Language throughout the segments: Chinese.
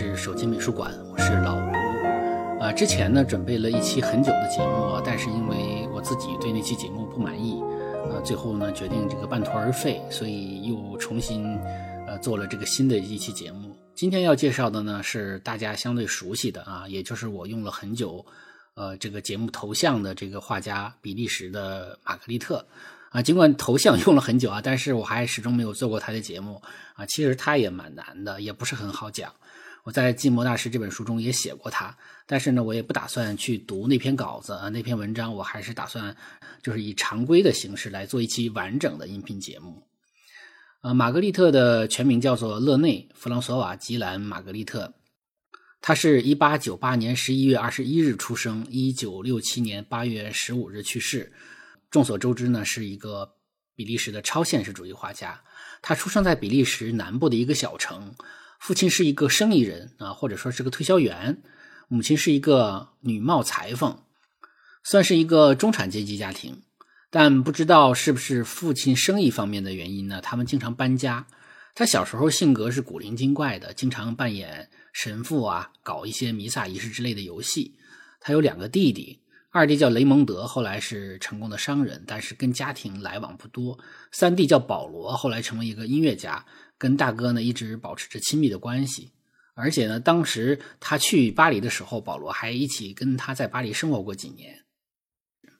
是手机美术馆，我是老吴。啊，之前呢准备了一期很久的节目，但是因为我自己对那期节目不满意，呃，最后呢决定这个半途而废，所以又重新呃做了这个新的一期节目。今天要介绍的呢是大家相对熟悉的啊，也就是我用了很久，呃，这个节目头像的这个画家比利时的玛格丽特。啊，尽管头像用了很久啊，但是我还始终没有做过他的节目啊。其实他也蛮难的，也不是很好讲。我在《寂寞大师》这本书中也写过他，但是呢，我也不打算去读那篇稿子啊，那篇文章我还是打算就是以常规的形式来做一期完整的音频节目。呃，玛格丽特的全名叫做勒内·弗朗索瓦·吉兰·玛格丽特，他是一八九八年十一月二十一日出生，一九六七年八月十五日去世。众所周知呢，是一个比利时的超现实主义画家。他出生在比利时南部的一个小城，父亲是一个生意人啊，或者说是个推销员，母亲是一个女貌裁缝，算是一个中产阶级家庭。但不知道是不是父亲生意方面的原因呢，他们经常搬家。他小时候性格是古灵精怪的，经常扮演神父啊，搞一些弥撒仪式之类的游戏。他有两个弟弟。二弟叫雷蒙德，后来是成功的商人，但是跟家庭来往不多。三弟叫保罗，后来成为一个音乐家，跟大哥呢一直保持着亲密的关系。而且呢，当时他去巴黎的时候，保罗还一起跟他在巴黎生活过几年。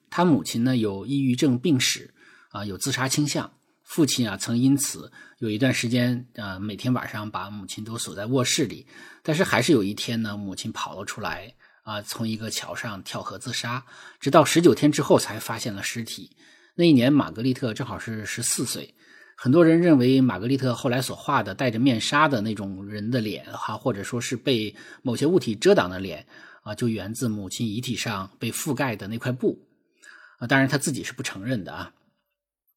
他母亲呢有抑郁症病史，啊，有自杀倾向。父亲啊曾因此有一段时间啊，每天晚上把母亲都锁在卧室里。但是还是有一天呢，母亲跑了出来。啊，从一个桥上跳河自杀，直到十九天之后才发现了尸体。那一年，玛格丽特正好是十四岁。很多人认为，玛格丽特后来所画的戴着面纱的那种人的脸，哈，或者说是被某些物体遮挡的脸，啊，就源自母亲遗体上被覆盖的那块布。啊，当然他自己是不承认的啊。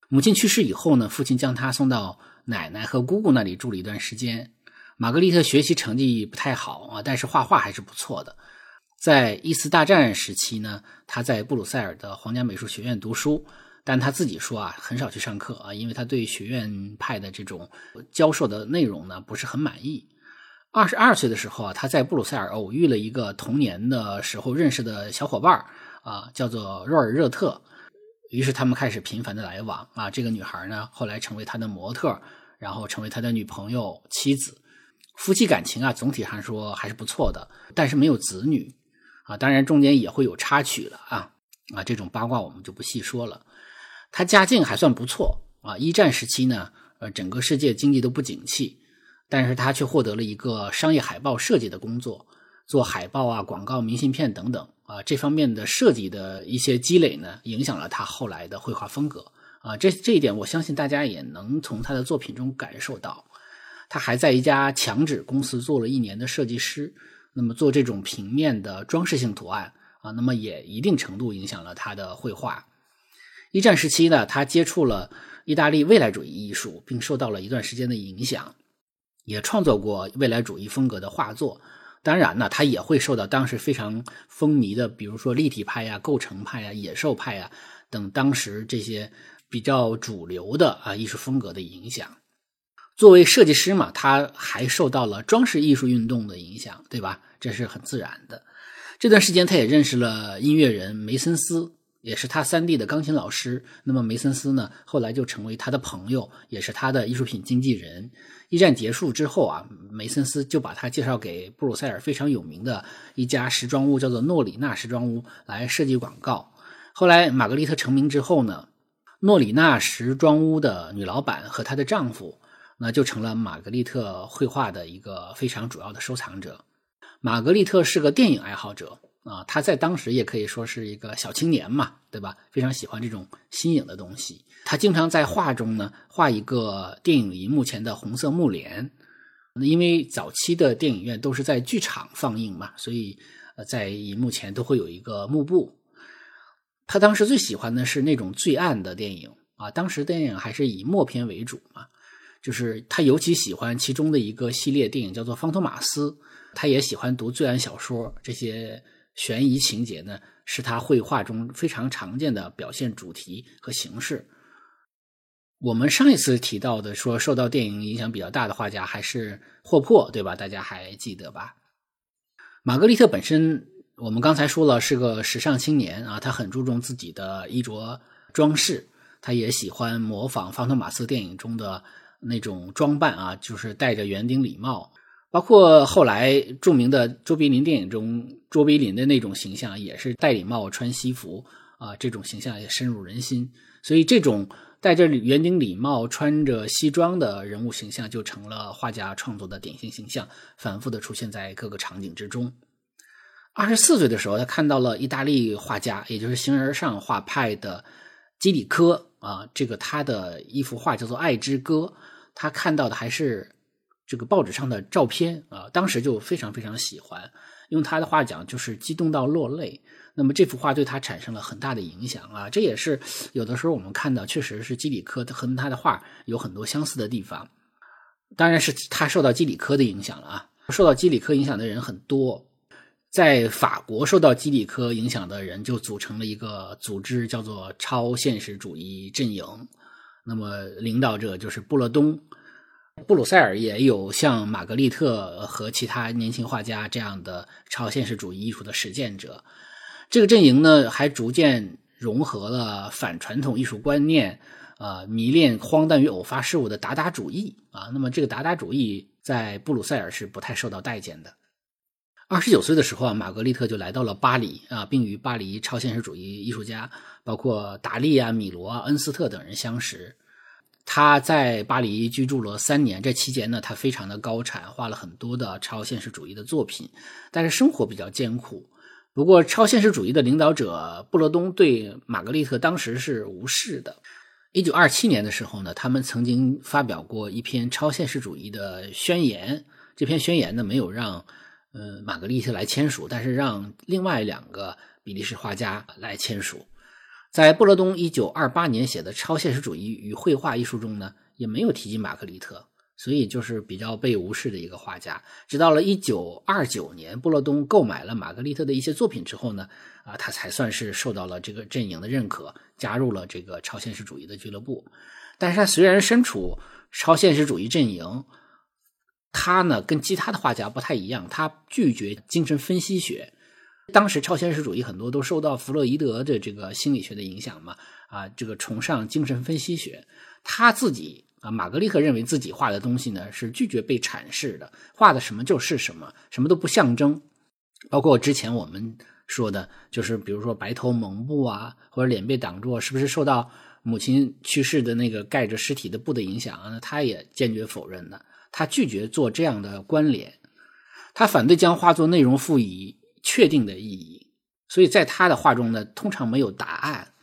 母亲去世以后呢，父亲将他送到奶奶和姑姑那里住了一段时间。玛格丽特学习成绩不太好啊，但是画画还是不错的。在一次大战时期呢，他在布鲁塞尔的皇家美术学院读书，但他自己说啊，很少去上课啊，因为他对学院派的这种教授的内容呢不是很满意。二十二岁的时候啊，他在布鲁塞尔偶遇了一个童年的时候认识的小伙伴啊，叫做若尔热特，于是他们开始频繁的来往啊。这个女孩呢，后来成为他的模特，然后成为他的女朋友、妻子，夫妻感情啊，总体上说还是不错的，但是没有子女。啊，当然中间也会有插曲了啊啊，这种八卦我们就不细说了。他家境还算不错啊，一战时期呢，呃，整个世界经济都不景气，但是他却获得了一个商业海报设计的工作，做海报啊、广告、明信片等等啊，这方面的设计的一些积累呢，影响了他后来的绘画风格啊。这这一点，我相信大家也能从他的作品中感受到。他还在一家墙纸公司做了一年的设计师。那么做这种平面的装饰性图案啊，那么也一定程度影响了他的绘画。一战时期呢，他接触了意大利未来主义艺术，并受到了一段时间的影响，也创作过未来主义风格的画作。当然呢，他也会受到当时非常风靡的，比如说立体派呀、构成派呀、野兽派呀等当时这些比较主流的啊艺术风格的影响。作为设计师嘛，他还受到了装饰艺术运动的影响，对吧？这是很自然的。这段时间，他也认识了音乐人梅森斯，也是他三弟的钢琴老师。那么梅森斯呢，后来就成为他的朋友，也是他的艺术品经纪人。一战结束之后啊，梅森斯就把他介绍给布鲁塞尔非常有名的一家时装屋，叫做诺里纳时装屋，来设计广告。后来玛格丽特成名之后呢，诺里纳时装屋的女老板和她的丈夫。那就成了玛格丽特绘画的一个非常主要的收藏者。玛格丽特是个电影爱好者啊，他在当时也可以说是一个小青年嘛，对吧？非常喜欢这种新颖的东西。他经常在画中呢画一个电影银幕前的红色幕帘，因为早期的电影院都是在剧场放映嘛，所以在银幕前都会有一个幕布。他当时最喜欢的是那种最暗的电影啊，当时电影还是以默片为主嘛。就是他尤其喜欢其中的一个系列电影，叫做《方托马斯》。他也喜欢读罪案小说，这些悬疑情节呢，是他绘画中非常常见的表现主题和形式。我们上一次提到的说受到电影影响比较大的画家还是霍珀，对吧？大家还记得吧？玛格丽特本身，我们刚才说了是个时尚青年啊，他很注重自己的衣着装饰，他也喜欢模仿方特马斯电影中的那种装扮啊，就是戴着圆顶礼帽，包括后来著名的卓别林电影中卓别林的那种形象，也是戴礼帽穿西服啊，这种形象也深入人心，所以这种。戴着圆顶礼帽、穿着西装的人物形象就成了画家创作的典型形象，反复的出现在各个场景之中。二十四岁的时候，他看到了意大利画家，也就是形而上画派的基里科啊，这个他的一幅画叫做《爱之歌》，他看到的还是这个报纸上的照片啊，当时就非常非常喜欢，用他的话讲就是激动到落泪。那么这幅画对他产生了很大的影响啊，这也是有的时候我们看到，确实是基里科和他的画有很多相似的地方。当然是他受到基里科的影响了啊，受到基里科影响的人很多，在法国受到基里科影响的人就组成了一个组织，叫做超现实主义阵营。那么领导者就是布勒东，布鲁塞尔也有像玛格丽特和其他年轻画家这样的超现实主义艺术的实践者。这个阵营呢，还逐渐融合了反传统艺术观念，呃，迷恋荒诞与偶发事物的达达主义啊。那么，这个达达主义在布鲁塞尔是不太受到待见的。二十九岁的时候啊，玛格丽特就来到了巴黎啊，并与巴黎超现实主义艺术家，包括达利啊、米罗啊、恩斯特等人相识。他在巴黎居住了三年，这期间呢，他非常的高产，画了很多的超现实主义的作品，但是生活比较艰苦。不过，超现实主义的领导者布罗东对玛格丽特当时是无视的。一九二七年的时候呢，他们曾经发表过一篇超现实主义的宣言。这篇宣言呢，没有让呃玛格丽特来签署，但是让另外两个比利时画家来签署。在布罗东一九二八年写的《超现实主义与绘画》一书中呢，也没有提及玛格丽特。所以就是比较被无视的一个画家。直到了一九二九年，布洛东购买了玛格丽特的一些作品之后呢，啊，他才算是受到了这个阵营的认可，加入了这个超现实主义的俱乐部。但是他虽然身处超现实主义阵营，他呢跟其他的画家不太一样，他拒绝精神分析学。当时超现实主义很多都受到弗洛伊德的这个心理学的影响嘛，啊，这个崇尚精神分析学，他自己。啊，玛格丽特认为自己画的东西呢是拒绝被阐释的，画的什么就是什么，什么都不象征。包括之前我们说的，就是比如说白头蒙布啊，或者脸被挡住，是不是受到母亲去世的那个盖着尸体的布的影响啊？那他也坚决否认的，他拒绝做这样的关联，他反对将画作内容赋予确定的意义。所以在他的画中呢，通常没有答案。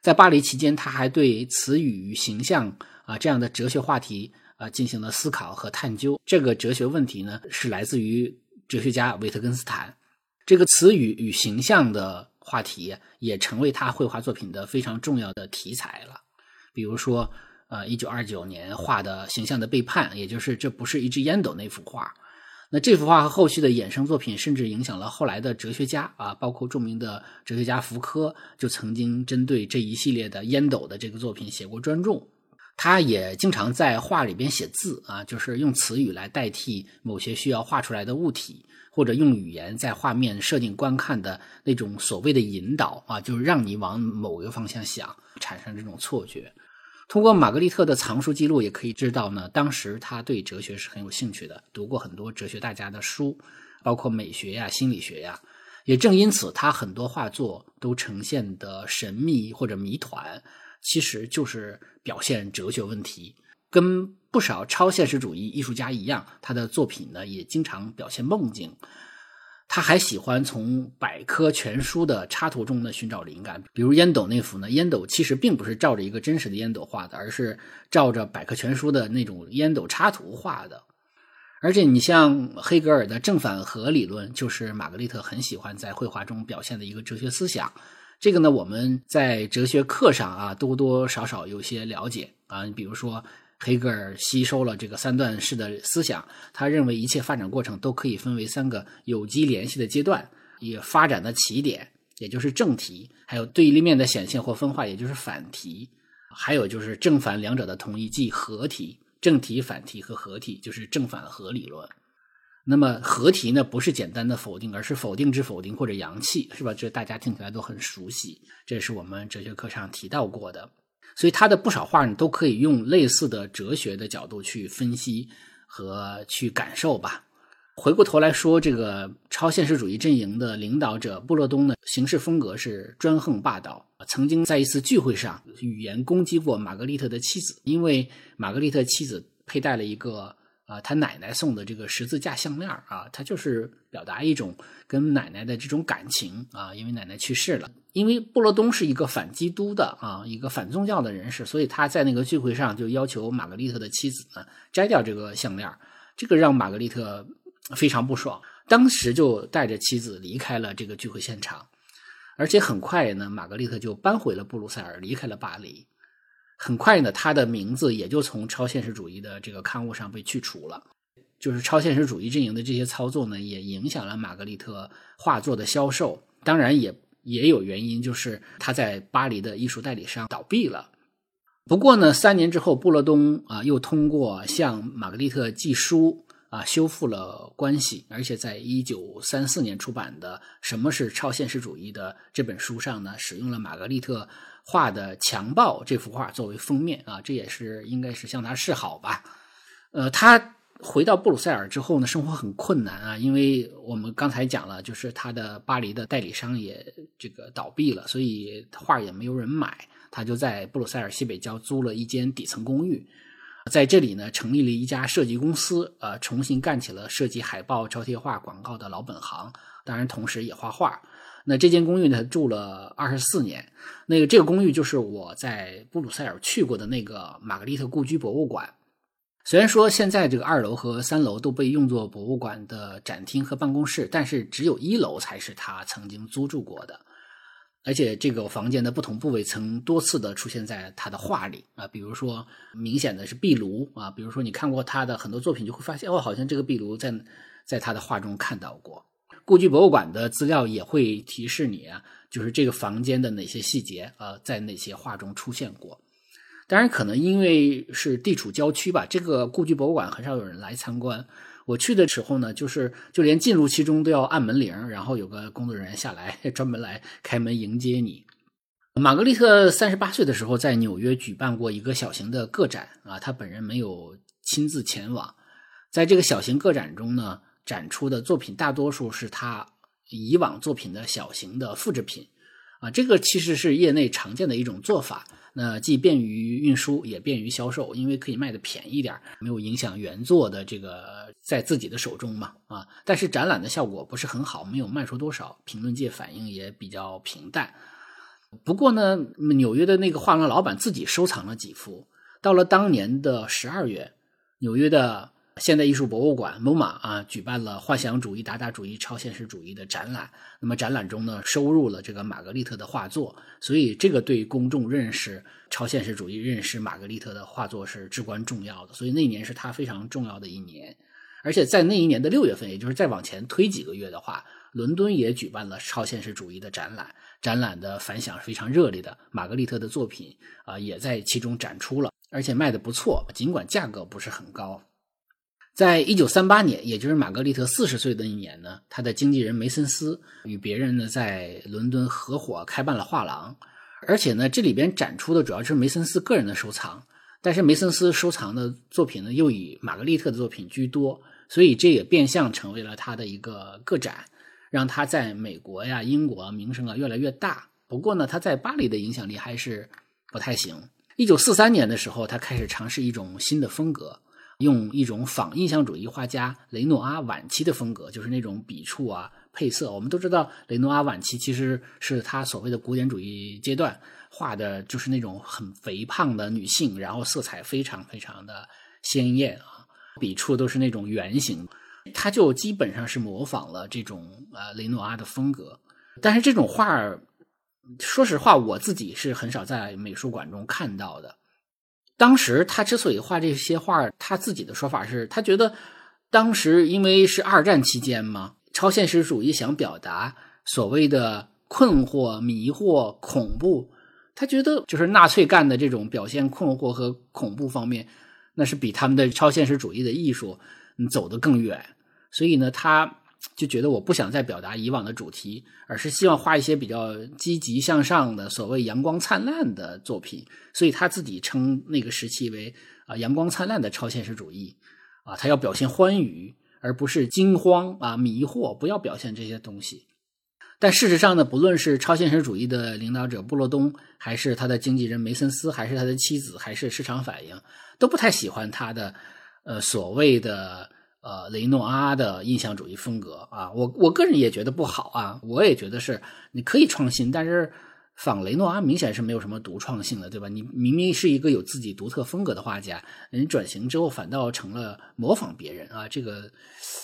在巴黎期间，他还对词语与形象。啊，这样的哲学话题啊，进行了思考和探究。这个哲学问题呢，是来自于哲学家维特根斯坦。这个词语与形象的话题，也成为他绘画作品的非常重要的题材了。比如说，呃，一九二九年画的《形象的背叛》，也就是这不是一支烟斗那幅画。那这幅画和后续的衍生作品，甚至影响了后来的哲学家啊，包括著名的哲学家福柯，就曾经针对这一系列的烟斗的这个作品写过专著。他也经常在画里边写字啊，就是用词语来代替某些需要画出来的物体，或者用语言在画面设定观看的那种所谓的引导啊，就是让你往某个方向想，产生这种错觉。通过玛格丽特的藏书记录，也可以知道呢，当时他对哲学是很有兴趣的，读过很多哲学大家的书，包括美学呀、心理学呀。也正因此，他很多画作都呈现的神秘或者谜团。其实就是表现哲学问题，跟不少超现实主义艺术家一样，他的作品呢也经常表现梦境。他还喜欢从百科全书的插图中呢寻找灵感，比如烟斗那幅呢，烟斗其实并不是照着一个真实的烟斗画的，而是照着百科全书的那种烟斗插图画的。而且你像黑格尔的正反合理论，就是玛格丽特很喜欢在绘画中表现的一个哲学思想。这个呢，我们在哲学课上啊，多多少少有些了解啊。你比如说，黑格尔吸收了这个三段式的思想，他认为一切发展过程都可以分为三个有机联系的阶段：以发展的起点，也就是正题；还有对立面的显现或分化，也就是反题；还有就是正反两者的统一，即合体、正体、反体和合体，就是正反合理论。那么合体呢，不是简单的否定，而是否定之否定或者阳气，是吧？这大家听起来都很熟悉，这是我们哲学课上提到过的。所以他的不少话呢，都可以用类似的哲学的角度去分析和去感受吧。回过头来说，这个超现实主义阵营的领导者布洛东呢，行事风格是专横霸道，曾经在一次聚会上语言攻击过玛格丽特的妻子，因为玛格丽特妻子佩戴了一个。啊，他奶奶送的这个十字架项链啊，他就是表达一种跟奶奶的这种感情啊，因为奶奶去世了。因为布罗东是一个反基督的啊，一个反宗教的人士，所以他在那个聚会上就要求玛格丽特的妻子呢摘掉这个项链这个让玛格丽特非常不爽，当时就带着妻子离开了这个聚会现场，而且很快呢，玛格丽特就搬回了布鲁塞尔，离开了巴黎。很快呢，他的名字也就从超现实主义的这个刊物上被去除了。就是超现实主义阵营的这些操作呢，也影响了玛格丽特画作的销售。当然，也也有原因，就是他在巴黎的艺术代理商倒闭了。不过呢，三年之后，布勒东啊又通过向玛格丽特寄书啊修复了关系，而且在一九三四年出版的《什么是超现实主义》的这本书上呢，使用了玛格丽特。画的强暴这幅画作为封面啊，这也是应该是向他示好吧。呃，他回到布鲁塞尔之后呢，生活很困难啊，因为我们刚才讲了，就是他的巴黎的代理商也这个倒闭了，所以画也没有人买。他就在布鲁塞尔西北郊租了一间底层公寓，在这里呢，成立了一家设计公司，呃，重新干起了设计海报、招贴画、广告的老本行，当然同时也画画。那这间公寓呢，住了二十四年。那个这个公寓就是我在布鲁塞尔去过的那个玛格丽特故居博物馆。虽然说现在这个二楼和三楼都被用作博物馆的展厅和办公室，但是只有一楼才是他曾经租住过的。而且这个房间的不同部位曾多次的出现在他的画里啊，比如说明显的是壁炉啊，比如说你看过他的很多作品，就会发现哦，好像这个壁炉在在他的画中看到过。故居博物馆的资料也会提示你，就是这个房间的哪些细节啊，在哪些画中出现过。当然，可能因为是地处郊区吧，这个故居博物馆很少有人来参观。我去的时候呢，就是就连进入其中都要按门铃，然后有个工作人员下来专门来开门迎接你。玛格丽特三十八岁的时候在纽约举办过一个小型的个展啊，他本人没有亲自前往。在这个小型个展中呢。展出的作品大多数是他以往作品的小型的复制品，啊，这个其实是业内常见的一种做法。那既便于运输，也便于销售，因为可以卖的便宜点没有影响原作的这个在自己的手中嘛，啊。但是展览的效果不是很好，没有卖出多少，评论界反应也比较平淡。不过呢，纽约的那个画廊老板自己收藏了几幅。到了当年的十二月，纽约的。现代艺术博物馆 （MoMA） 啊，举办了幻想主义、达达主义、超现实主义的展览。那么展览中呢，收入了这个玛格丽特的画作，所以这个对公众认识超现实主义、认识玛格丽特的画作是至关重要的。所以那一年是他非常重要的一年。而且在那一年的六月份，也就是再往前推几个月的话，伦敦也举办了超现实主义的展览，展览的反响非常热烈的。玛格丽特的作品啊，也在其中展出了，而且卖的不错，尽管价格不是很高。在一九三八年，也就是玛格丽特四十岁的一年呢，他的经纪人梅森斯与别人呢在伦敦合伙开办了画廊，而且呢这里边展出的主要是梅森斯个人的收藏，但是梅森斯收藏的作品呢又以玛格丽特的作品居多，所以这也变相成为了他的一个个展，让他在美国呀、英国名声啊越来越大。不过呢，他在巴黎的影响力还是不太行。一九四三年的时候，他开始尝试一种新的风格。用一种仿印象主义画家雷诺阿晚期的风格，就是那种笔触啊、配色。我们都知道，雷诺阿晚期其实是他所谓的古典主义阶段画的，就是那种很肥胖的女性，然后色彩非常非常的鲜艳啊，笔触都是那种圆形。他就基本上是模仿了这种呃雷诺阿的风格。但是这种画，说实话，我自己是很少在美术馆中看到的。当时他之所以画这些画，他自己的说法是他觉得，当时因为是二战期间嘛，超现实主义想表达所谓的困惑、迷惑、恐怖，他觉得就是纳粹干的这种表现困惑和恐怖方面，那是比他们的超现实主义的艺术走得更远。所以呢，他就觉得我不想再表达以往的主题，而是希望画一些比较积极向上的、所谓阳光灿烂的作品。所以他自己称那个时期为啊阳光灿烂的超现实主义啊，他要表现欢愉，而不是惊慌啊迷惑，不要表现这些东西。但事实上呢，不论是超现实主义的领导者布洛东，还是他的经纪人梅森斯，还是他的妻子，还是市场反应，都不太喜欢他的呃所谓的。呃，雷诺阿的印象主义风格啊，我我个人也觉得不好啊，我也觉得是你可以创新，但是仿雷诺阿明显是没有什么独创性的，对吧？你明明是一个有自己独特风格的画家，你转型之后反倒成了模仿别人啊，这个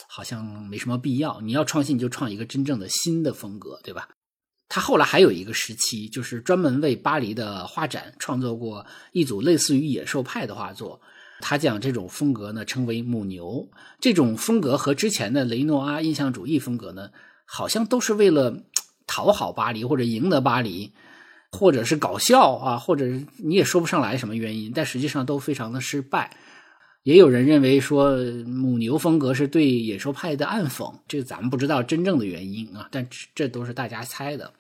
好像没什么必要。你要创新，你就创一个真正的新的风格，对吧？他后来还有一个时期，就是专门为巴黎的画展创作过一组类似于野兽派的画作。他将这种风格呢称为母牛，这种风格和之前的雷诺阿印象主义风格呢，好像都是为了讨好巴黎或者赢得巴黎，或者是搞笑啊，或者你也说不上来什么原因，但实际上都非常的失败。也有人认为说母牛风格是对野兽派的暗讽，这咱们不知道真正的原因啊，但这都是大家猜的，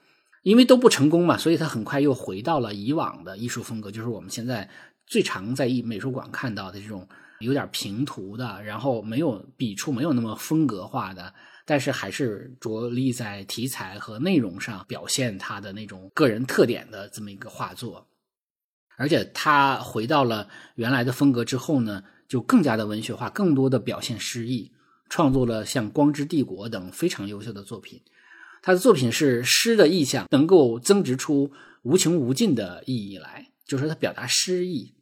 因为都不成功嘛，所以他很快又回到了以往的艺术风格，就是我们现在。最常在艺美术馆看到的这种有点平涂的，然后没有笔触，没有那么风格化的，但是还是着力在题材和内容上表现他的那种个人特点的这么一个画作。而且他回到了原来的风格之后呢，就更加的文学化，更多的表现诗意，创作了像《光之帝国》等非常优秀的作品。他的作品是诗的意象能够增值出无穷无尽的意义来，就是他表达诗意。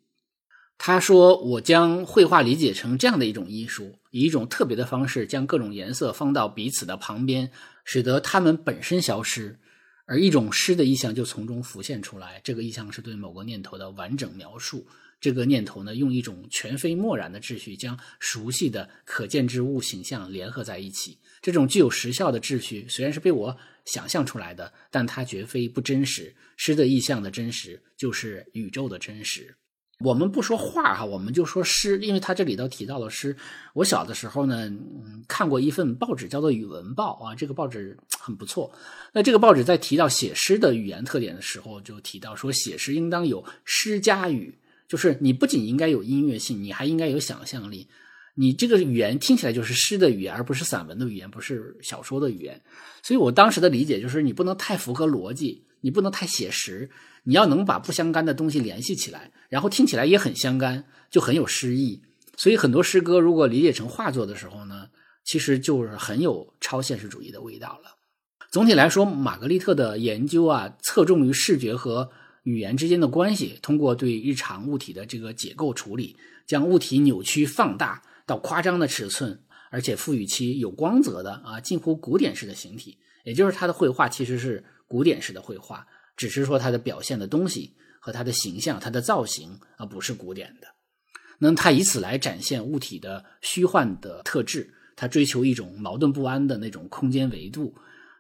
他说：“我将绘画理解成这样的一种艺术，以一种特别的方式将各种颜色放到彼此的旁边，使得它们本身消失，而一种诗的意象就从中浮现出来。这个意象是对某个念头的完整描述。这个念头呢，用一种全非漠然的秩序，将熟悉的可见之物形象联合在一起。这种具有时效的秩序虽然是被我想象出来的，但它绝非不真实。诗的意象的真实，就是宇宙的真实。”我们不说画哈，我们就说诗，因为他这里头提到了诗。我小的时候呢，嗯，看过一份报纸叫做《语文报》啊，这个报纸很不错。那这个报纸在提到写诗的语言特点的时候，就提到说，写诗应当有诗加语，就是你不仅应该有音乐性，你还应该有想象力。你这个语言听起来就是诗的语言，而不是散文的语言，不是小说的语言。所以我当时的理解就是，你不能太符合逻辑，你不能太写实。你要能把不相干的东西联系起来，然后听起来也很相干，就很有诗意。所以很多诗歌如果理解成画作的时候呢，其实就是很有超现实主义的味道了。总体来说，玛格丽特的研究啊，侧重于视觉和语言之间的关系，通过对日常物体的这个解构处理，将物体扭曲放大到夸张的尺寸，而且赋予其有光泽的啊近乎古典式的形体。也就是他的绘画其实是古典式的绘画。只是说它的表现的东西和它的形象、它的造型啊，不是古典的。那他以此来展现物体的虚幻的特质，他追求一种矛盾不安的那种空间维度。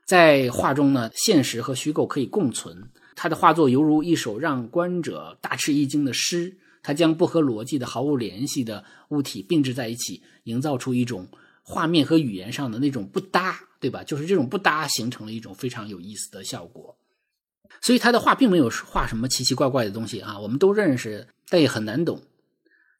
在画中呢，现实和虚构可以共存。他的画作犹如一首让观者大吃一惊的诗，他将不合逻辑的、毫无联系的物体并置在一起，营造出一种画面和语言上的那种不搭，对吧？就是这种不搭形成了一种非常有意思的效果。所以他的画并没有画什么奇奇怪怪的东西啊，我们都认识，但也很难懂。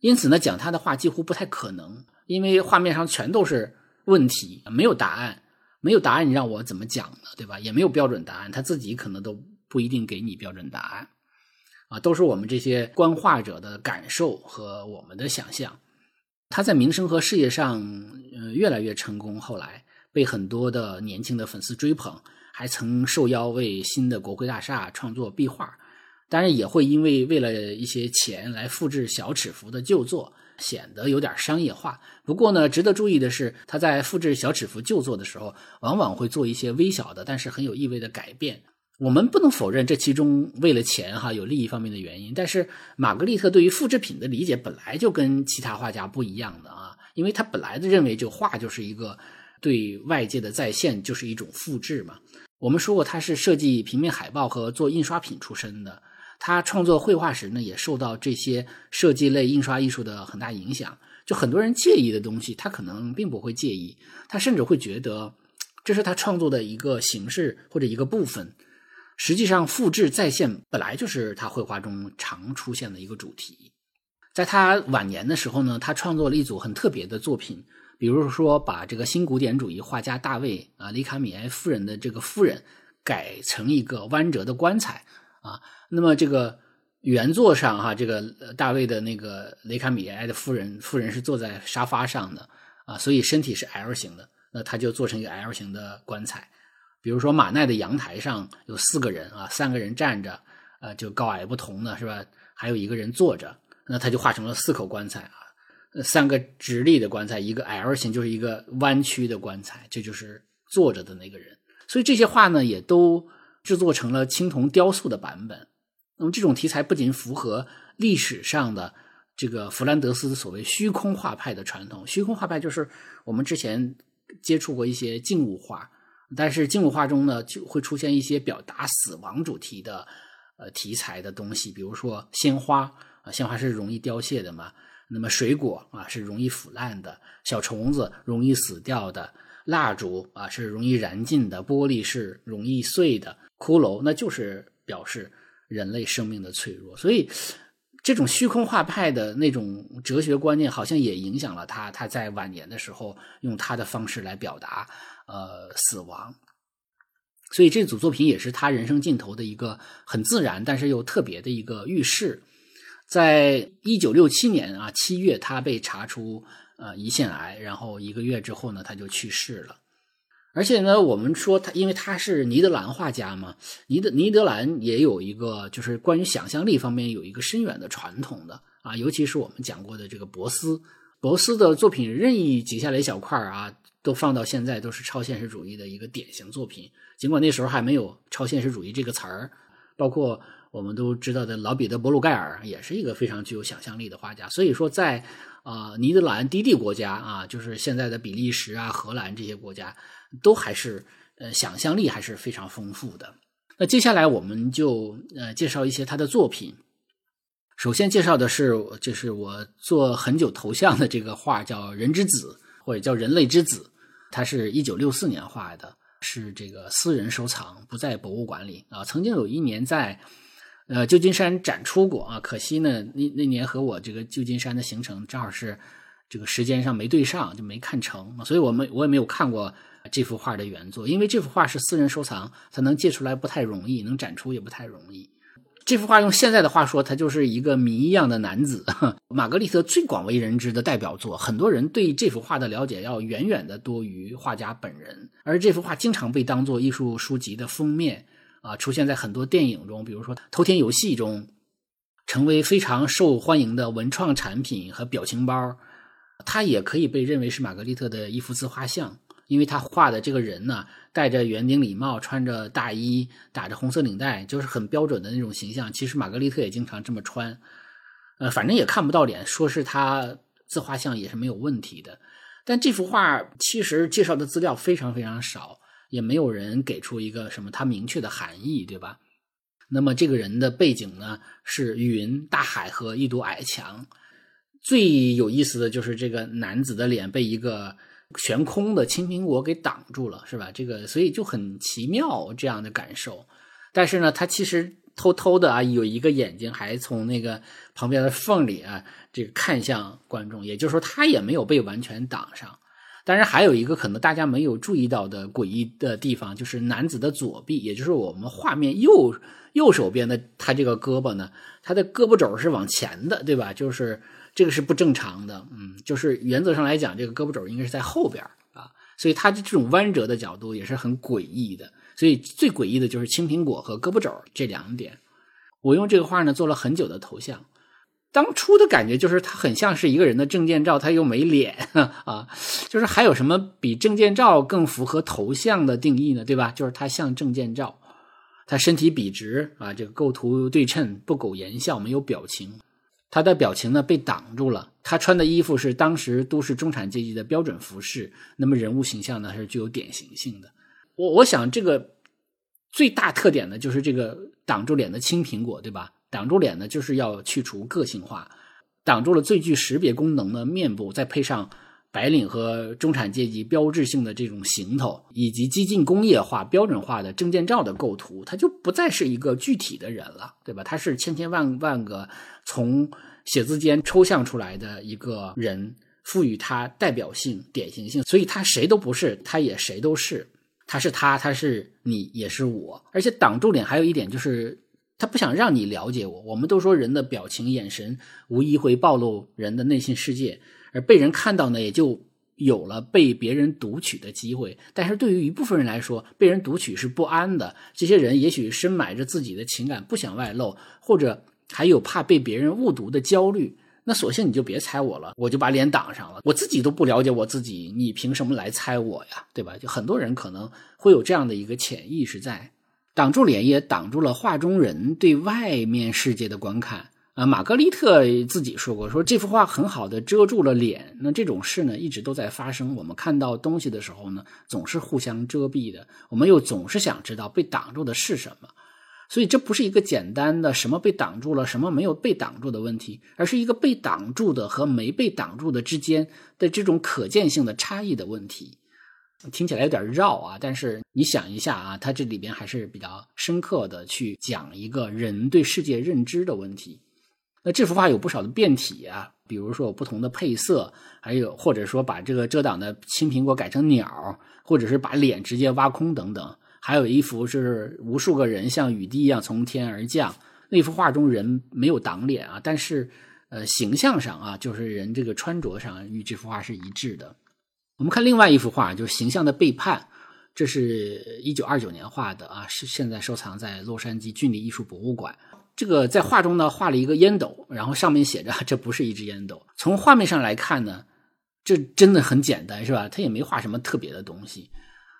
因此呢，讲他的画几乎不太可能，因为画面上全都是问题，没有答案，没有答案，你让我怎么讲呢？对吧？也没有标准答案，他自己可能都不一定给你标准答案，啊，都是我们这些观画者的感受和我们的想象。他在名声和事业上，嗯，越来越成功，后来被很多的年轻的粉丝追捧。还曾受邀为新的国会大厦创作壁画，当然也会因为为了一些钱来复制小尺幅的旧作，显得有点商业化。不过呢，值得注意的是，他在复制小尺幅旧作的时候，往往会做一些微小的，但是很有意味的改变。我们不能否认这其中为了钱哈有利益方面的原因，但是玛格丽特对于复制品的理解本来就跟其他画家不一样的啊，因为他本来的认为就画就是一个对外界的再现，就是一种复制嘛。我们说过，他是设计平面海报和做印刷品出身的。他创作绘画时呢，也受到这些设计类印刷艺术的很大影响。就很多人介意的东西，他可能并不会介意，他甚至会觉得这是他创作的一个形式或者一个部分。实际上，复制再现本来就是他绘画中常出现的一个主题。在他晚年的时候呢，他创作了一组很特别的作品，比如说把这个新古典主义画家大卫啊雷卡米埃夫人的这个夫人改成一个弯折的棺材啊。那么这个原作上哈，这个大卫的那个雷卡米埃的夫人夫人是坐在沙发上的啊，所以身体是 L 型的，那他就做成一个 L 型的棺材。比如说马奈的阳台上有四个人啊，三个人站着，呃，就高矮不同的是吧？还有一个人坐着，那他就画成了四口棺材啊，三个直立的棺材，一个 L 型就是一个弯曲的棺材，这就是坐着的那个人。所以这些画呢，也都制作成了青铜雕塑的版本。那么这种题材不仅符合历史上的这个弗兰德斯所谓虚空画派的传统，虚空画派就是我们之前接触过一些静物画。但是静物画中呢，就会出现一些表达死亡主题的呃题材的东西，比如说鲜花啊，鲜花是容易凋谢的嘛。那么水果啊是容易腐烂的，小虫子容易死掉的，蜡烛啊是容易燃尽的，玻璃是容易碎的，骷髅那就是表示人类生命的脆弱。所以这种虚空画派的那种哲学观念，好像也影响了他。他在晚年的时候用他的方式来表达。呃，死亡，所以这组作品也是他人生尽头的一个很自然，但是又特别的一个预示。在一九六七年啊七月，他被查出呃胰腺癌，然后一个月之后呢，他就去世了。而且呢，我们说他，因为他是尼德兰画家嘛，尼德尼德兰也有一个就是关于想象力方面有一个深远的传统的啊，尤其是我们讲过的这个博斯，博斯的作品任意截下来一小块啊。都放到现在都是超现实主义的一个典型作品，尽管那时候还没有超现实主义这个词儿。包括我们都知道的老彼得·博鲁盖尔也是一个非常具有想象力的画家。所以说，在啊尼德兰低地国家啊，就是现在的比利时啊、荷兰这些国家，都还是呃想象力还是非常丰富的。那接下来我们就呃介绍一些他的作品。首先介绍的是，就是我做很久头像的这个画，叫《人之子》或者叫《人类之子》。他是一九六四年画的，是这个私人收藏，不在博物馆里啊。曾经有一年在呃旧金山展出过啊，可惜呢那那年和我这个旧金山的行程正好是这个时间上没对上，就没看成，所以我们我也没有看过这幅画的原作，因为这幅画是私人收藏，它能借出来不太容易，能展出也不太容易。这幅画用现在的话说，他就是一个谜一样的男子。玛格丽特最广为人知的代表作，很多人对这幅画的了解要远远的多于画家本人。而这幅画经常被当做艺术书籍的封面啊，出现在很多电影中，比如说《偷天游戏》中，成为非常受欢迎的文创产品和表情包。它也可以被认为是玛格丽特的一幅自画像。因为他画的这个人呢，戴着圆顶礼帽，穿着大衣，打着红色领带，就是很标准的那种形象。其实玛格丽特也经常这么穿，呃，反正也看不到脸，说是他自画像也是没有问题的。但这幅画其实介绍的资料非常非常少，也没有人给出一个什么他明确的含义，对吧？那么这个人的背景呢，是云、大海和一堵矮墙。最有意思的就是这个男子的脸被一个。悬空的青苹果给挡住了，是吧？这个所以就很奇妙这样的感受。但是呢，他其实偷偷的啊，有一个眼睛还从那个旁边的缝里啊，这个看向观众。也就是说，他也没有被完全挡上。当然，还有一个可能大家没有注意到的诡异的地方，就是男子的左臂，也就是我们画面右右手边的他这个胳膊呢，他的胳膊肘是往前的，对吧？就是。这个是不正常的，嗯，就是原则上来讲，这个胳膊肘应该是在后边啊，所以他的这种弯折的角度也是很诡异的。所以最诡异的就是青苹果和胳膊肘这两点。我用这个画呢做了很久的头像，当初的感觉就是它很像是一个人的证件照，他又没脸 啊，就是还有什么比证件照更符合头像的定义呢？对吧？就是他像证件照，他身体笔直啊，这个构图对称，不苟言笑，没有表情。他的表情呢被挡住了。他穿的衣服是当时都市中产阶级的标准服饰，那么人物形象呢是具有典型性的。我我想这个最大特点呢就是这个挡住脸的青苹果，对吧？挡住脸呢，就是要去除个性化，挡住了最具识别功能的面部，再配上白领和中产阶级标志性的这种行头，以及激进工业化、标准化的证件照的构图，它就不再是一个具体的人了，对吧？他是千千万万个从写字间抽象出来的一个人。赋予他代表性、典型性，所以他谁都不是，他也谁都是。他是他，他是你，也是我。而且挡住脸还有一点就是，他不想让你了解我。我们都说人的表情、眼神无疑会暴露人的内心世界，而被人看到呢，也就有了被别人读取的机会。但是对于一部分人来说，被人读取是不安的。这些人也许深埋着自己的情感，不想外露，或者还有怕被别人误读的焦虑。那索性你就别猜我了，我就把脸挡上了。我自己都不了解我自己，你凭什么来猜我呀？对吧？就很多人可能会有这样的一个潜意识在，挡住脸也挡住了画中人对外面世界的观看啊。玛格丽特自己说过，说这幅画很好的遮住了脸。那这种事呢，一直都在发生。我们看到东西的时候呢，总是互相遮蔽的，我们又总是想知道被挡住的是什么。所以这不是一个简单的什么被挡住了，什么没有被挡住的问题，而是一个被挡住的和没被挡住的之间的这种可见性的差异的问题。听起来有点绕啊，但是你想一下啊，它这里边还是比较深刻的去讲一个人对世界认知的问题。那这幅画有不少的变体啊，比如说有不同的配色，还有或者说把这个遮挡的青苹果改成鸟，或者是把脸直接挖空等等。还有一幅是无数个人像雨滴一样从天而降，那幅画中人没有挡脸啊，但是呃形象上啊，就是人这个穿着上与这幅画是一致的。我们看另外一幅画，就是形象的背叛，这是一九二九年画的啊，是现在收藏在洛杉矶郡立艺术博物馆。这个在画中呢画了一个烟斗，然后上面写着这不是一支烟斗。从画面上来看呢，这真的很简单是吧？他也没画什么特别的东西。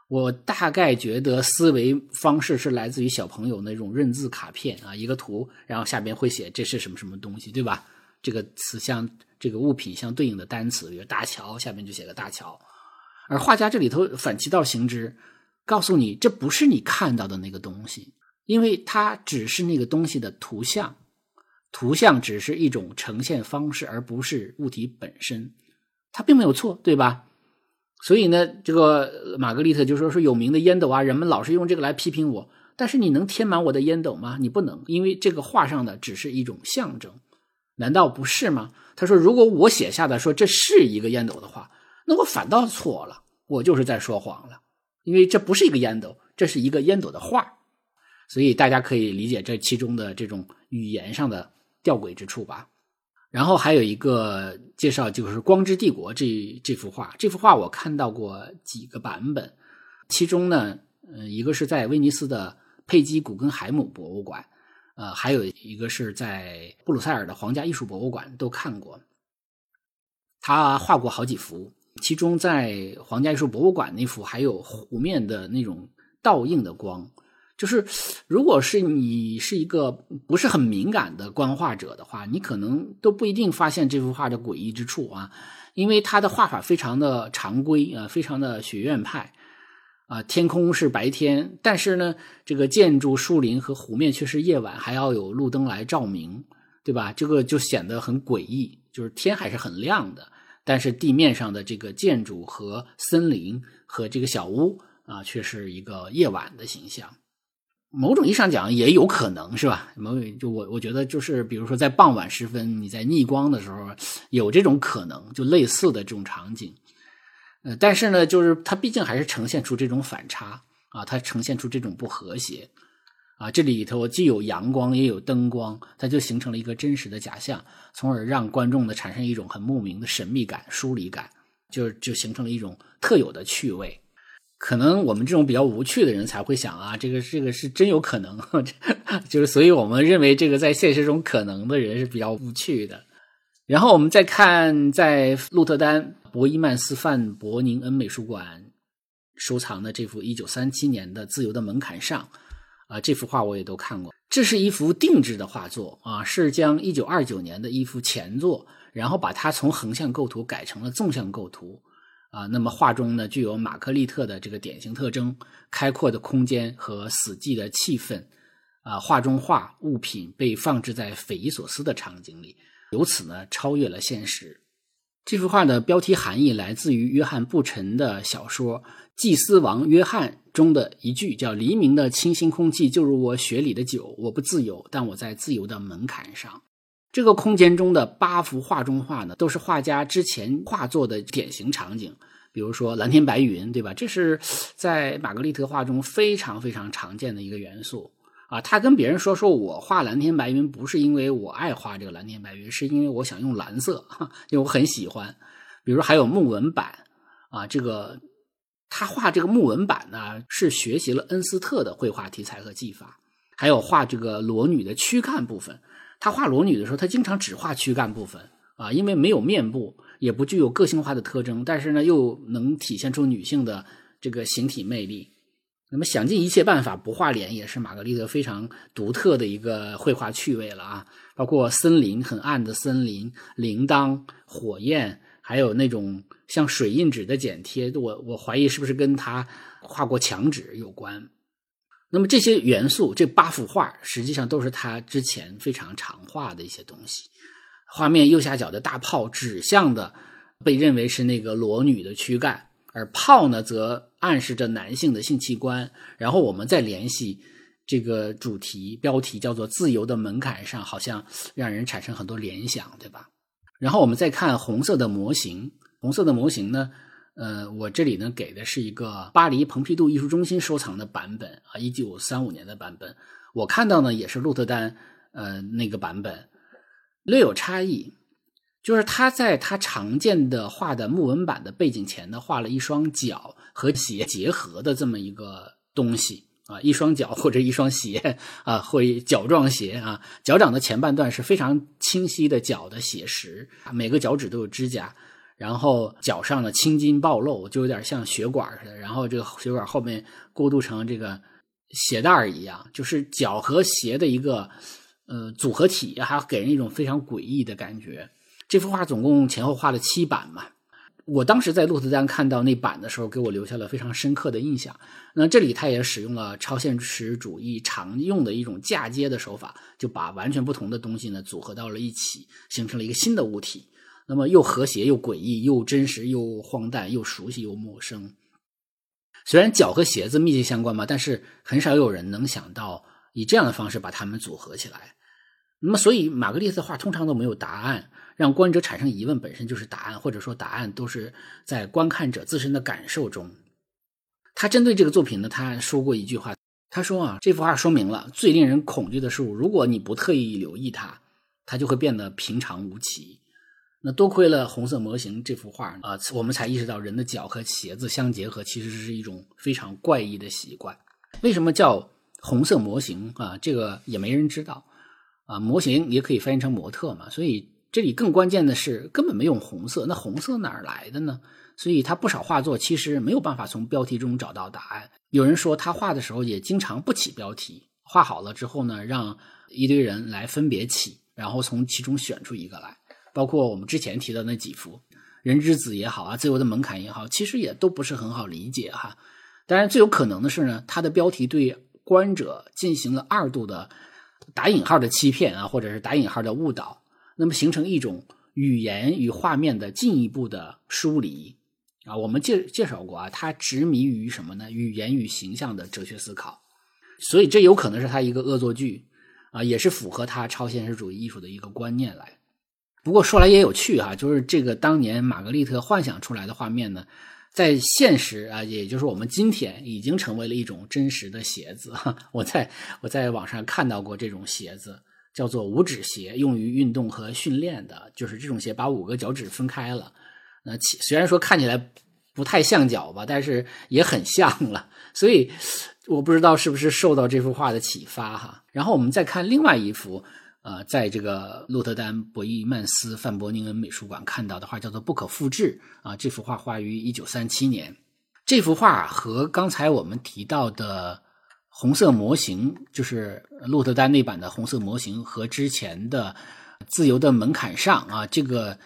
我大概觉得思维方式是来自于小朋友那种认字卡片啊，一个图，然后下边会写这是什么什么东西，对吧？这个词像这个物品相对应的单词，比如大桥，下面就写个大桥。而画家这里头反其道行之，告诉你这不是你看到的那个东西，因为它只是那个东西的图像，图像只是一种呈现方式，而不是物体本身，它并没有错，对吧？所以呢，这个玛格丽特就说说有名的烟斗啊，人们老是用这个来批评我。但是你能填满我的烟斗吗？你不能，因为这个画上的只是一种象征，难道不是吗？他说，如果我写下的说这是一个烟斗的话，那我反倒错了，我就是在说谎了，因为这不是一个烟斗，这是一个烟斗的画。所以大家可以理解这其中的这种语言上的吊诡之处吧。然后还有一个介绍，就是《光之帝国》这这幅画。这幅画我看到过几个版本，其中呢，呃，一个是在威尼斯的佩姬古根海姆博物馆，呃，还有一个是在布鲁塞尔的皇家艺术博物馆都看过。他画过好几幅，其中在皇家艺术博物馆那幅还有湖面的那种倒映的光。就是，如果是你是一个不是很敏感的观画者的话，你可能都不一定发现这幅画的诡异之处啊，因为他的画法非常的常规啊，非常的学院派啊。天空是白天，但是呢，这个建筑、树林和湖面却是夜晚，还要有路灯来照明，对吧？这个就显得很诡异。就是天还是很亮的，但是地面上的这个建筑和森林和这个小屋啊，却是一个夜晚的形象。某种意义上讲也有可能是吧？某就我我觉得就是比如说在傍晚时分你在逆光的时候有这种可能，就类似的这种场景。呃，但是呢，就是它毕竟还是呈现出这种反差啊，它呈现出这种不和谐啊。这里头既有阳光也有灯光，它就形成了一个真实的假象，从而让观众呢产生一种很莫名的神秘感、疏离感，就就形成了一种特有的趣味。可能我们这种比较无趣的人才会想啊，这个这个是真有可能，就是所以我们认为这个在现实中可能的人是比较无趣的。然后我们再看在鹿特丹博伊曼斯范伯宁恩美术馆收藏的这幅一九三七年的《自由的门槛上》，啊，这幅画我也都看过。这是一幅定制的画作啊，是将一九二九年的一幅前作，然后把它从横向构图改成了纵向构图。啊，那么画中呢，具有马克利特的这个典型特征：开阔的空间和死寂的气氛。啊画中画物品被放置在匪夷所思的场景里，由此呢超越了现实。这幅画的标题含义来自于约翰·布陈的小说《祭司王约翰》中的一句，叫“黎明的清新空气就如我血里的酒，我不自由，但我在自由的门槛上。”这个空间中的八幅画中画呢，都是画家之前画作的典型场景，比如说蓝天白云，对吧？这是在玛格丽特画中非常非常常见的一个元素。啊，他跟别人说说我画蓝天白云不是因为我爱画这个蓝天白云，是因为我想用蓝色，因为我很喜欢。比如还有木纹版，啊，这个他画这个木纹版呢，是学习了恩斯特的绘画题材和技法。还有画这个裸女的躯干部分，他画裸女的时候，他经常只画躯干部分啊，因为没有面部，也不具有个性化的特征，但是呢，又能体现出女性的这个形体魅力。那么想尽一切办法不画脸，也是玛格丽特非常独特的一个绘画趣味了啊！包括森林很暗的森林、铃铛、火焰，还有那种像水印纸的剪贴，我我怀疑是不是跟他画过墙纸有关。那么这些元素，这八幅画实际上都是他之前非常常画的一些东西。画面右下角的大炮指向的，被认为是那个裸女的躯干。而炮呢，则暗示着男性的性器官。然后我们再联系这个主题标题，叫做“自由的门槛上”，好像让人产生很多联想，对吧？然后我们再看红色的模型，红色的模型呢，呃，我这里呢给的是一个巴黎蓬皮杜艺术中心收藏的版本啊，一九三五年的版本。我看到呢也是鹿特丹呃那个版本，略有差异。就是他在他常见的画的木纹版的背景前呢，画了一双脚和鞋结合的这么一个东西啊，一双脚或者一双鞋啊，会脚状鞋啊，脚掌的前半段是非常清晰的脚的写实，每个脚趾都有指甲，然后脚上的青筋暴露，就有点像血管似的，然后这个血管后面过渡成这个鞋带一样，就是脚和鞋的一个呃组合体，还给人一种非常诡异的感觉。这幅画总共前后画了七版嘛，我当时在鹿特丹看到那版的时候，给我留下了非常深刻的印象。那这里他也使用了超现实主义常用的一种嫁接的手法，就把完全不同的东西呢组合到了一起，形成了一个新的物体。那么又和谐又诡异，又真实又荒诞，又熟悉又陌生。虽然脚和鞋子密切相关嘛，但是很少有人能想到以这样的方式把它们组合起来。那么，所以玛格丽特画通常都没有答案。让观者产生疑问本身就是答案，或者说答案都是在观看者自身的感受中。他针对这个作品呢，他说过一句话，他说啊，这幅画说明了最令人恐惧的事物，如果你不特意留意它，它就会变得平常无奇。那多亏了红色模型这幅画啊，我们才意识到人的脚和鞋子相结合其实是一种非常怪异的习惯。为什么叫红色模型啊？这个也没人知道啊。模型也可以翻译成模特嘛，所以。这里更关键的是，根本没用红色。那红色哪儿来的呢？所以他不少画作其实没有办法从标题中找到答案。有人说他画的时候也经常不起标题，画好了之后呢，让一堆人来分别起，然后从其中选出一个来。包括我们之前提到那几幅《人之子》也好啊，《自由的门槛》也好，其实也都不是很好理解哈。当然，最有可能的是呢，他的标题对观者进行了二度的打引号的欺骗啊，或者是打引号的误导。那么形成一种语言与画面的进一步的疏离啊，我们介介绍过啊，他执迷于什么呢？语言与形象的哲学思考，所以这有可能是他一个恶作剧啊，也是符合他超现实主义艺术的一个观念来。不过说来也有趣哈，就是这个当年玛格丽特幻想出来的画面呢，在现实啊，也就是我们今天已经成为了一种真实的鞋子。我在我在网上看到过这种鞋子。叫做五指鞋，用于运动和训练的，就是这种鞋把五个脚趾分开了。那虽然说看起来不太像脚吧，但是也很像了。所以我不知道是不是受到这幅画的启发哈。然后我们再看另外一幅，呃，在这个鹿特丹博伊曼斯范伯宁恩美术馆看到的画，叫做《不可复制》啊。这幅画画于一九三七年。这幅画和刚才我们提到的。红色模型就是鹿特丹那版的红色模型和之前的自由的门槛上啊，这个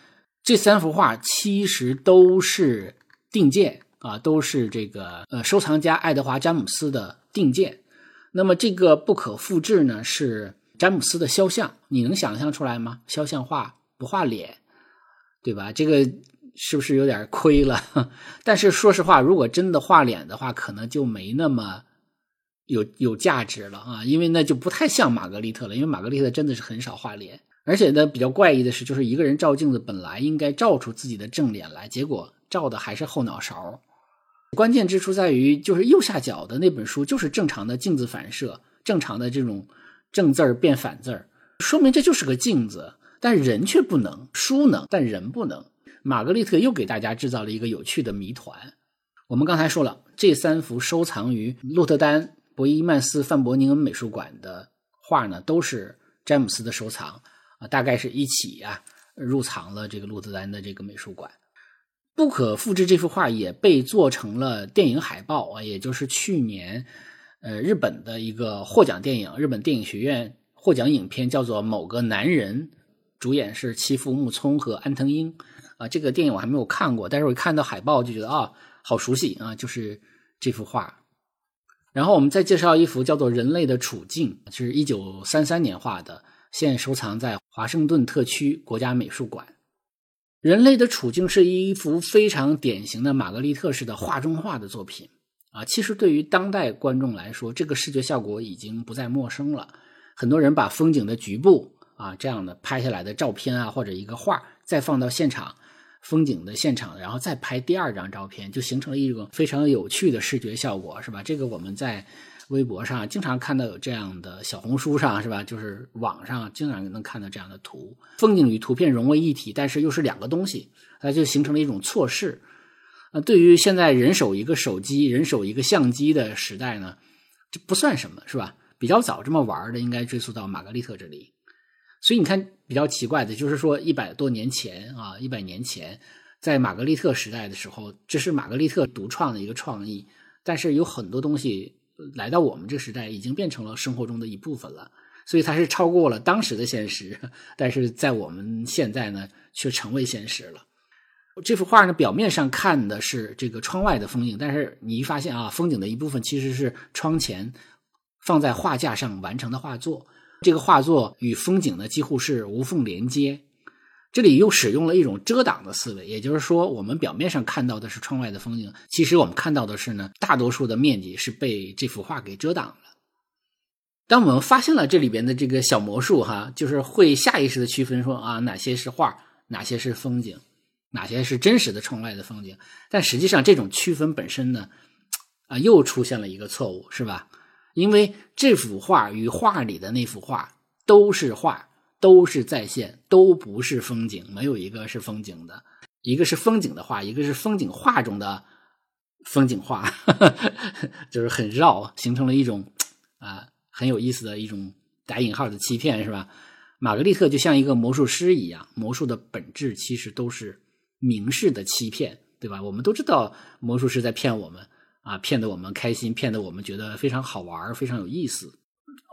这三幅画其实都是定件啊，都是这个呃收藏家爱德华詹姆斯的定件。那么这个不可复制呢，是詹姆斯的肖像，你能想象出来吗？肖像画不画脸，对吧？这个是不是有点亏了？但是说实话，如果真的画脸的话，可能就没那么有有价值了啊，因为那就不太像玛格丽特了，因为玛格丽特真的是很少画脸，而且呢，比较怪异的是，就是一个人照镜子本来应该照出自己的正脸来，结果照的还是后脑勺。关键之处在于，就是右下角的那本书就是正常的镜子反射，正常的这种正字儿变反字儿，说明这就是个镜子，但人却不能，书能，但人不能。玛格丽特又给大家制造了一个有趣的谜团。我们刚才说了，这三幅收藏于鹿特丹博伊曼斯范伯宁恩美术馆的画呢，都是詹姆斯的收藏啊，大概是一起啊入藏了这个鹿特丹的这个美术馆。不可复制这幅画也被做成了电影海报啊，也就是去年，呃，日本的一个获奖电影，日本电影学院获奖影片叫做《某个男人》，主演是妻夫木聪和安藤英啊。这个电影我还没有看过，但是我一看到海报就觉得啊，好熟悉啊，就是这幅画。然后我们再介绍一幅叫做《人类的处境》，是一九三三年画的，现收藏在华盛顿特区国家美术馆。人类的处境是一幅非常典型的玛格丽特式的画中画的作品啊！其实对于当代观众来说，这个视觉效果已经不再陌生了。很多人把风景的局部啊这样的拍下来的照片啊，或者一个画，再放到现场风景的现场，然后再拍第二张照片，就形成了一种非常有趣的视觉效果，是吧？这个我们在。微博上经常看到有这样的，小红书上是吧？就是网上经常能看到这样的图，风景与图片融为一体，但是又是两个东西，它就形成了一种错视。那，对于现在人手一个手机、人手一个相机的时代呢，这不算什么，是吧？比较早这么玩的，应该追溯到玛格丽特这里。所以你看，比较奇怪的就是说，一百多年前啊，一百年前，在玛格丽特时代的时候，这是玛格丽特独创的一个创意，但是有很多东西。来到我们这个时代，已经变成了生活中的一部分了，所以它是超过了当时的现实，但是在我们现在呢，却成为现实了。这幅画呢，表面上看的是这个窗外的风景，但是你一发现啊，风景的一部分其实是窗前放在画架上完成的画作，这个画作与风景呢几乎是无缝连接。这里又使用了一种遮挡的思维，也就是说，我们表面上看到的是窗外的风景，其实我们看到的是呢，大多数的面积是被这幅画给遮挡了。当我们发现了这里边的这个小魔术，哈，就是会下意识的区分说啊，哪些是画，哪些是风景，哪些是真实的窗外的风景。但实际上，这种区分本身呢，啊，又出现了一个错误，是吧？因为这幅画与画里的那幅画都是画。都是在线，都不是风景，没有一个是风景的。一个是风景的画，一个是风景画中的风景画，就是很绕，形成了一种啊很有意思的一种打引号的欺骗，是吧？玛格丽特就像一个魔术师一样，魔术的本质其实都是明示的欺骗，对吧？我们都知道魔术师在骗我们啊，骗得我们开心，骗得我们觉得非常好玩，非常有意思。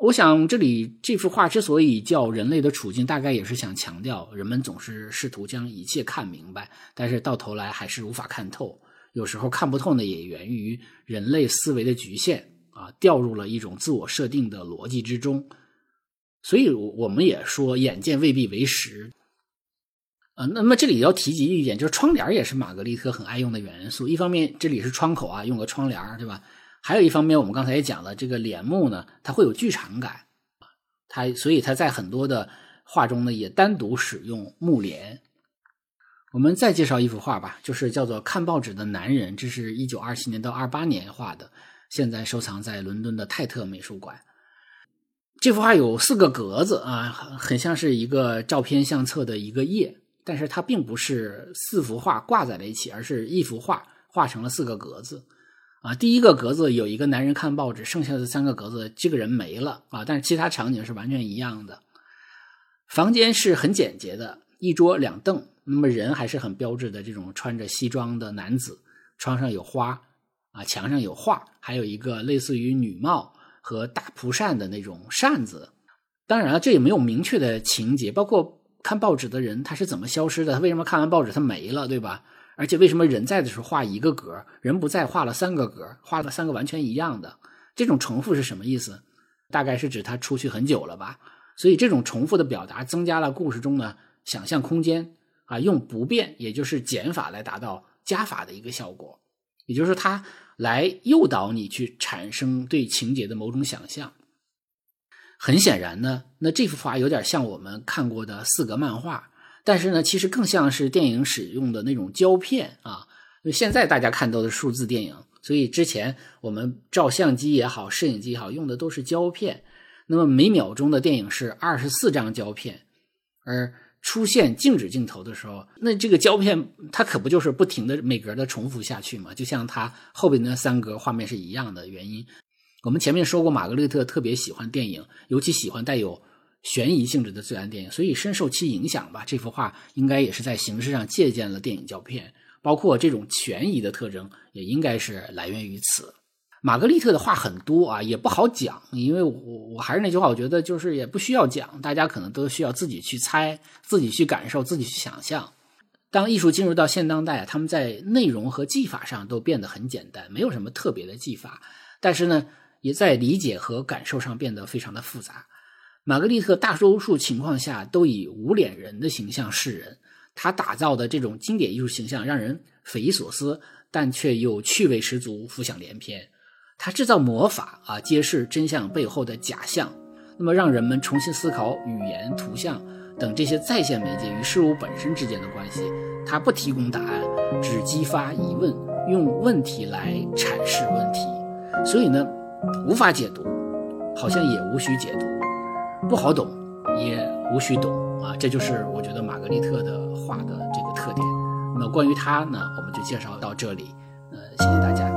我想，这里这幅画之所以叫人类的处境，大概也是想强调，人们总是试图将一切看明白，但是到头来还是无法看透。有时候看不透呢，也源于人类思维的局限啊，掉入了一种自我设定的逻辑之中。所以，我我们也说，眼见未必为实。啊，那么这里要提及一点，就是窗帘也是玛格丽特很爱用的元素。一方面，这里是窗口啊，用个窗帘，对吧？还有一方面，我们刚才也讲了，这个帘幕呢，它会有剧场感，它所以它在很多的画中呢，也单独使用幕帘。我们再介绍一幅画吧，就是叫做《看报纸的男人》，这是一九二七年到二八年画的，现在收藏在伦敦的泰特美术馆。这幅画有四个格子啊，很像是一个照片相册的一个页，但是它并不是四幅画挂在了一起，而是一幅画画成了四个格子。啊，第一个格子有一个男人看报纸，剩下的三个格子这个人没了啊，但是其他场景是完全一样的。房间是很简洁的，一桌两凳，那么人还是很标志的这种穿着西装的男子。窗上有花啊，墙上有画，还有一个类似于女帽和大蒲扇的那种扇子。当然了，这也没有明确的情节，包括看报纸的人他是怎么消失的，他为什么看完报纸他没了，对吧？而且为什么人在的时候画一个格，人不在画了三个格，画了三个完全一样的？这种重复是什么意思？大概是指他出去很久了吧。所以这种重复的表达增加了故事中的想象空间啊，用不变也就是减法来达到加法的一个效果，也就是他来诱导你去产生对情节的某种想象。很显然呢，那这幅画有点像我们看过的四格漫画，但是呢，其实更像是电影使用的那种胶片啊。现在大家看到的数字电影，所以之前我们照相机也好，摄影机也好，用的都是胶片。那么每秒钟的电影是二十四张胶片，而出现静止镜头的时候，那这个胶片它可不就是不停的每格的重复下去吗？就像它后边那三格画面是一样的原因。我们前面说过，玛格丽特特别喜欢电影，尤其喜欢带有悬疑性质的罪案电影，所以深受其影响吧。这幅画应该也是在形式上借鉴了电影胶片，包括这种悬疑的特征，也应该是来源于此。玛格丽特的话很多啊，也不好讲，因为我我还是那句话，我觉得就是也不需要讲，大家可能都需要自己去猜、自己去感受、自己去想象。当艺术进入到现当代，他们在内容和技法上都变得很简单，没有什么特别的技法，但是呢，也在理解和感受上变得非常的复杂。玛格丽特大多数情况下都以无脸人的形象示人，他打造的这种经典艺术形象让人匪夷所思，但却又趣味十足、浮想联翩。他制造魔法啊，揭示真相背后的假象，那么让人们重新思考语言、图像等这些在线媒介与事物本身之间的关系。他不提供答案，只激发疑问，用问题来阐释问题。所以呢，无法解读，好像也无需解读；不好懂，也无需懂啊。这就是我觉得玛格丽特的画的这个特点。那么关于他呢，我们就介绍到这里。呃，谢谢大家。